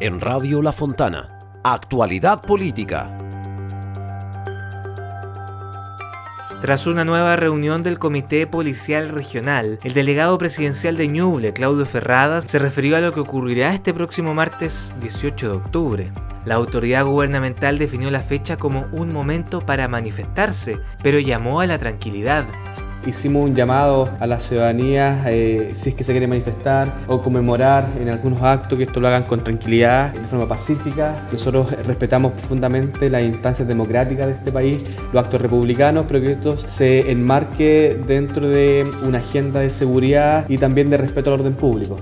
en Radio La Fontana. Actualidad política. Tras una nueva reunión del Comité Policial Regional, el delegado presidencial de Ñuble, Claudio Ferradas, se refirió a lo que ocurrirá este próximo martes 18 de octubre. La autoridad gubernamental definió la fecha como un momento para manifestarse, pero llamó a la tranquilidad hicimos un llamado a la ciudadanía eh, si es que se quiere manifestar o conmemorar en algunos actos que esto lo hagan con tranquilidad, de forma pacífica. Nosotros respetamos profundamente las instancias democráticas de este país, los actos republicanos, pero que esto se enmarque dentro de una agenda de seguridad y también de respeto al orden público.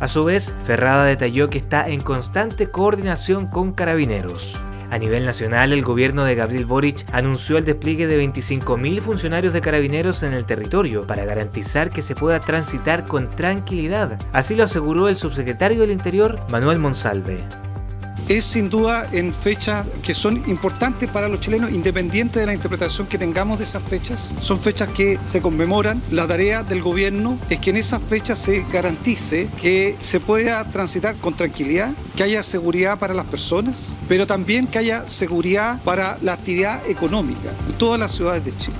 A su vez, Ferrada detalló que está en constante coordinación con carabineros. A nivel nacional, el gobierno de Gabriel Boric anunció el despliegue de 25.000 funcionarios de carabineros en el territorio para garantizar que se pueda transitar con tranquilidad. Así lo aseguró el subsecretario del Interior, Manuel Monsalve es sin duda en fechas que son importantes para los chilenos, independiente de la interpretación que tengamos de esas fechas. Son fechas que se conmemoran. La tarea del gobierno es que en esas fechas se garantice que se pueda transitar con tranquilidad, que haya seguridad para las personas, pero también que haya seguridad para la actividad económica en todas las ciudades de Chile.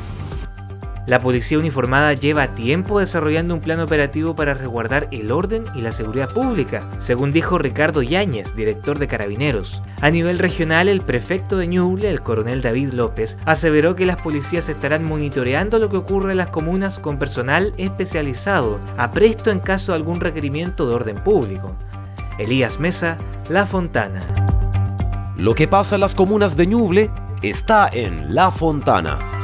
La policía uniformada lleva tiempo desarrollando un plan operativo para resguardar el orden y la seguridad pública, según dijo Ricardo Yáñez, director de Carabineros. A nivel regional, el prefecto de Ñuble, el coronel David López, aseveró que las policías estarán monitoreando lo que ocurre en las comunas con personal especializado, a presto en caso de algún requerimiento de orden público. Elías Mesa, La Fontana. Lo que pasa en las comunas de Ñuble está en La Fontana.